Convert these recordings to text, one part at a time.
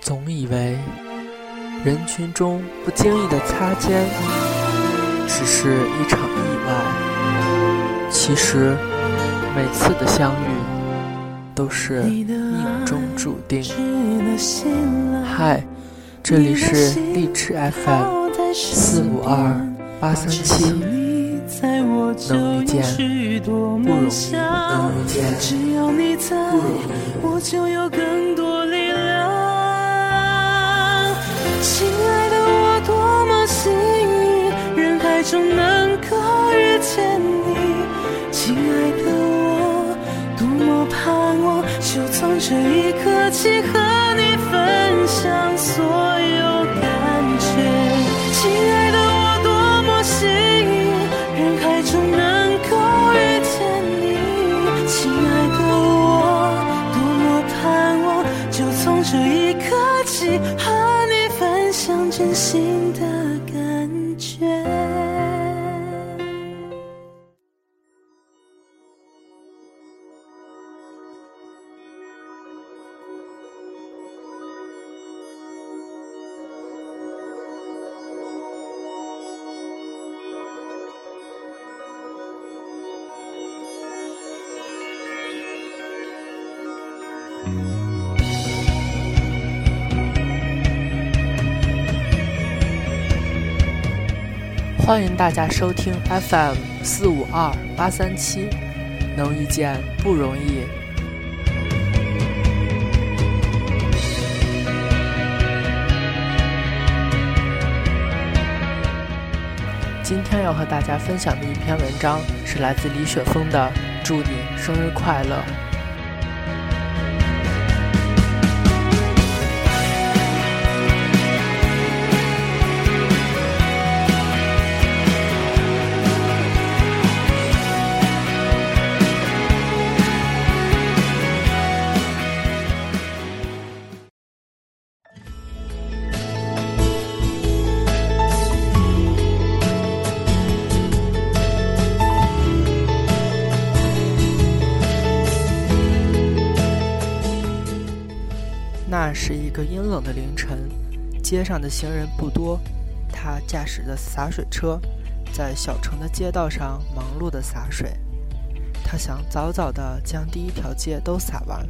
总以为人群中不经意的擦肩只是一场意外，其实每次的相遇都是命中注定。嗨，这里是荔枝 FM 四五二八三七，能遇见不容易，能遇见不容易。亲爱的，我多么幸运，人海中能够遇见你。亲爱的，我多么盼望，就从这一刻起和你分享所有心欢迎大家收听 FM 四五二八三七，能遇见不容易。今天要和大家分享的一篇文章是来自李雪峰的《祝你生日快乐》。凌晨，街上的行人不多。他驾驶着洒水车，在小城的街道上忙碌地洒水。他想早早地将第一条街都洒完，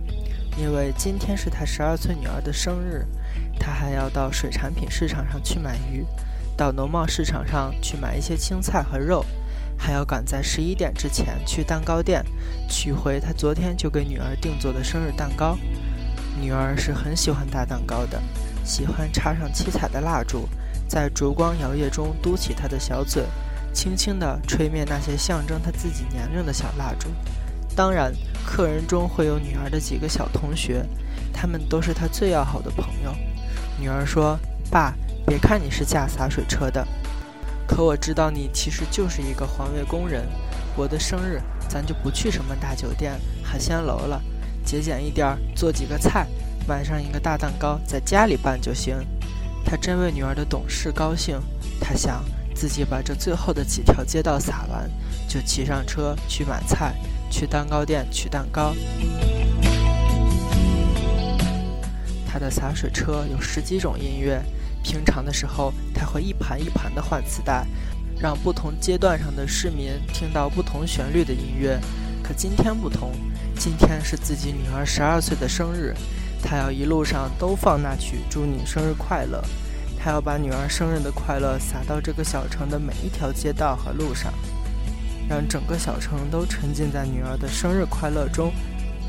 因为今天是他十二岁女儿的生日。他还要到水产品市场上去买鱼，到农贸市场上去买一些青菜和肉，还要赶在十一点之前去蛋糕店取回他昨天就给女儿定做的生日蛋糕。女儿是很喜欢大蛋糕的，喜欢插上七彩的蜡烛，在烛光摇曳中嘟起她的小嘴，轻轻地吹灭那些象征她自己年龄的小蜡烛。当然，客人中会有女儿的几个小同学，他们都是她最要好的朋友。女儿说：“爸，别看你是驾洒水车的，可我知道你其实就是一个环卫工人。我的生日，咱就不去什么大酒店、海鲜楼了。”节俭一点，做几个菜，买上一个大蛋糕，在家里办就行。他真为女儿的懂事高兴。他想自己把这最后的几条街道洒完，就骑上车去买菜，去蛋糕店取蛋糕。他的洒水车有十几种音乐，平常的时候他会一盘一盘的换磁带，让不同阶段上的市民听到不同旋律的音乐。可今天不同。今天是自己女儿十二岁的生日，他要一路上都放那曲《祝你生日快乐》，他要把女儿生日的快乐洒到这个小城的每一条街道和路上，让整个小城都沉浸在女儿的生日快乐中。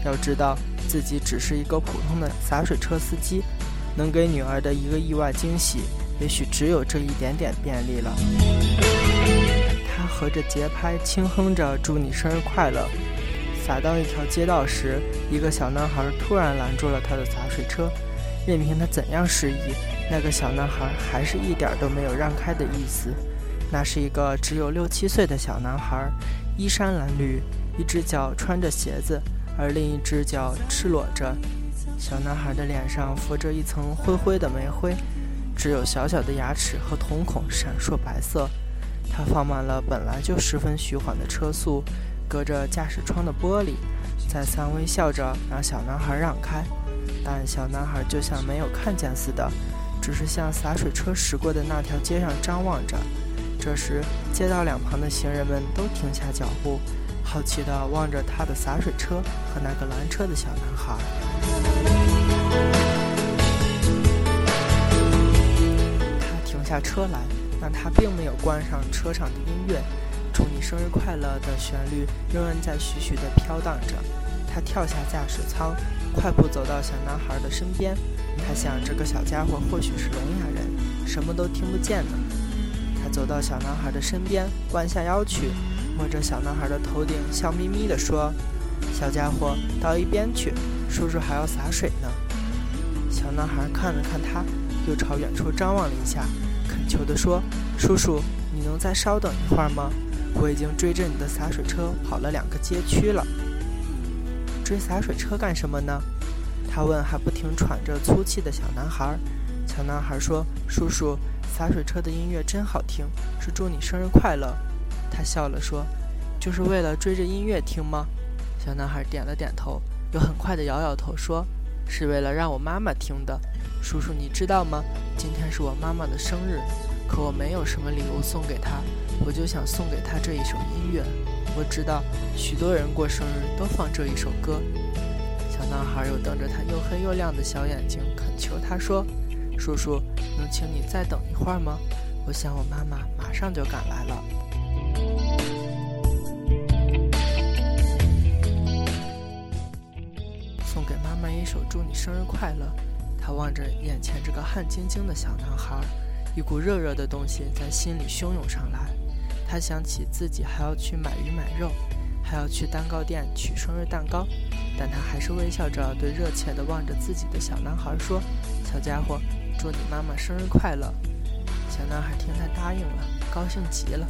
要知道，自己只是一个普通的洒水车司机，能给女儿的一个意外惊喜，也许只有这一点点便利了。他合着节拍轻哼着《祝你生日快乐》。洒到一条街道时，一个小男孩突然拦住了他的洒水车。任凭他怎样示意，那个小男孩还是一点都没有让开的意思。那是一个只有六七岁的小男孩，衣衫褴褛，一只脚穿着鞋子，而另一只脚赤裸着。小男孩的脸上浮着一层灰灰的煤灰，只有小小的牙齿和瞳孔闪烁白色。他放慢了本来就十分徐缓的车速。隔着驾驶窗的玻璃，再三微笑着让小男孩让开。但小男孩就像没有看见似的，只是向洒水车驶过的那条街上张望着。这时，街道两旁的行人们都停下脚步，好奇地望着他的洒水车和那个拦车的小男孩。他停下车来，但他并没有关上车上的音乐，“祝你生日快乐”的旋律仍然在徐徐地飘荡着。他跳下驾驶舱，快步走到小男孩的身边。他想，这个小家伙或许是聋哑人，什么都听不见呢。他走到小男孩的身边，弯下腰去，摸着小男孩的头顶，笑眯眯地说：“小家伙，到一边去，叔叔还要洒水呢。”小男孩看了看他，又朝远处张望了一下，恳求地说：“叔叔，你能再稍等一会儿吗？我已经追着你的洒水车跑了两个街区了。”追洒水车干什么呢？他问还不停喘着粗气的小男孩。小男孩说：“叔叔。”洒水车的音乐真好听，是祝你生日快乐。他笑了说：“就是为了追着音乐听吗？”小男孩点了点头，又很快地摇摇头说：“是为了让我妈妈听的。叔叔，你知道吗？今天是我妈妈的生日，可我没有什么礼物送给她，我就想送给她这一首音乐。我知道许多人过生日都放这一首歌。”小男孩又瞪着他又黑又亮的小眼睛，恳求他说。叔叔，能请你再等一会儿吗？我想我妈妈马上就赶来了。送给妈妈一首《祝你生日快乐》。他望着眼前这个汗津津的小男孩，一股热热的东西在心里汹涌上来。他想起自己还要去买鱼买肉，还要去蛋糕店取生日蛋糕，但他还是微笑着对热切地望着自己的小男孩说：“小家伙。”祝你妈妈生日快乐！小男孩听他答应了，高兴极了。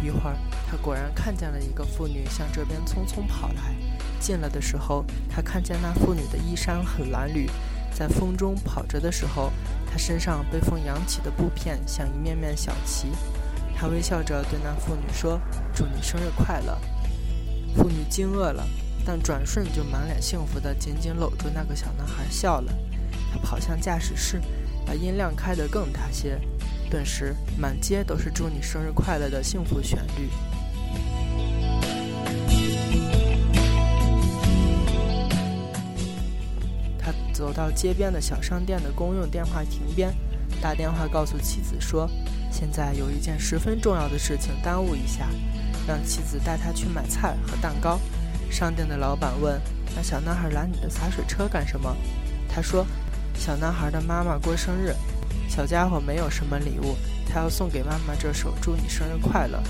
一会儿，他果然看见了一个妇女向这边匆匆跑来。进来的时候，他看见那妇女的衣衫很褴褛，在风中跑着的时候，她身上被风扬起的布片像一面面小旗。他微笑着对那妇女说：“祝你生日快乐！”妇女惊愕了，但转瞬就满脸幸福地紧紧搂住那个小男孩，笑了。他跑向驾驶室，把音量开得更大些，顿时满街都是祝你生日快乐的幸福旋律。走到街边的小商店的公用电话亭边，打电话告诉妻子说：“现在有一件十分重要的事情，耽误一下，让妻子带他去买菜和蛋糕。”商店的老板问：“那小男孩拦你的洒水车干什么？”他说。小男孩的妈妈过生日，小家伙没有什么礼物，他要送给妈妈这首《祝你生日快乐》。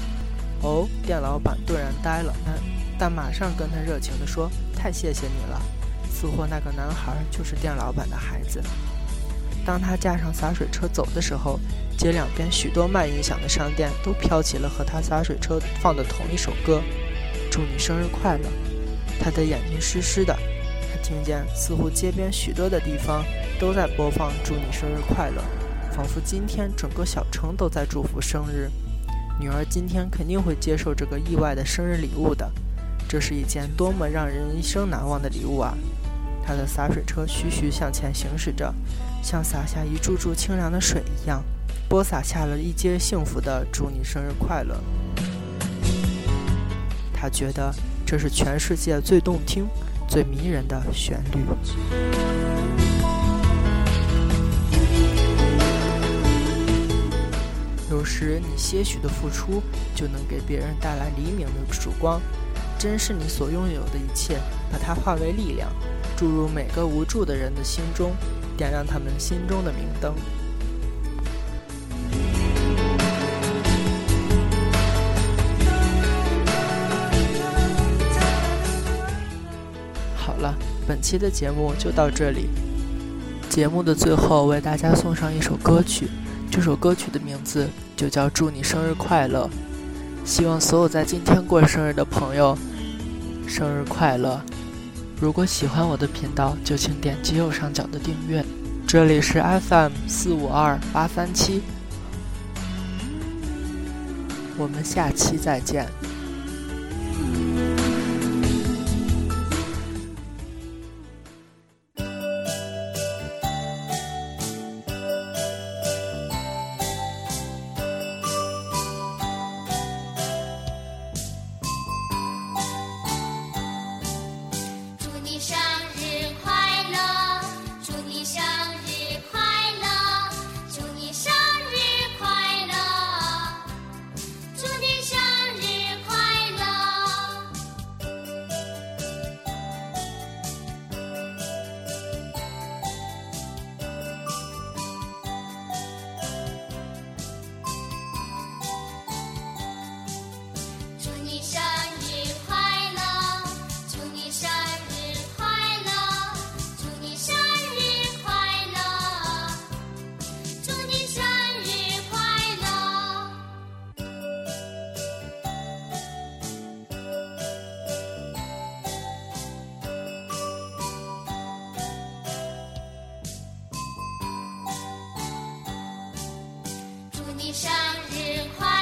哦，店老板顿然呆了，但但马上跟他热情地说：“太谢谢你了。”似乎那个男孩就是店老板的孩子。当他驾上洒水车走的时候，街两边许多卖音响的商店都飘起了和他洒水车放的同一首歌，《祝你生日快乐》。他的眼睛湿湿的。他听见，似乎街边许多的地方都在播放“祝你生日快乐”，仿佛今天整个小城都在祝福生日。女儿今天肯定会接受这个意外的生日礼物的，这是一件多么让人一生难忘的礼物啊！他的洒水车徐徐向前行驶着，像洒下一柱柱清凉的水一样，播撒下了一街幸福的“祝你生日快乐”。他觉得这是全世界最动听。最迷人的旋律。有时你些许的付出，就能给别人带来黎明的曙光。珍视你所拥有的一切，把它化为力量，注入每个无助的人的心中，点亮他们心中的明灯。好了本期的节目就到这里。节目的最后，为大家送上一首歌曲，这首歌曲的名字就叫《祝你生日快乐》。希望所有在今天过生日的朋友，生日快乐！如果喜欢我的频道，就请点击右上角的订阅。这里是 FM 四五二八三七，我们下期再见。你生日快乐。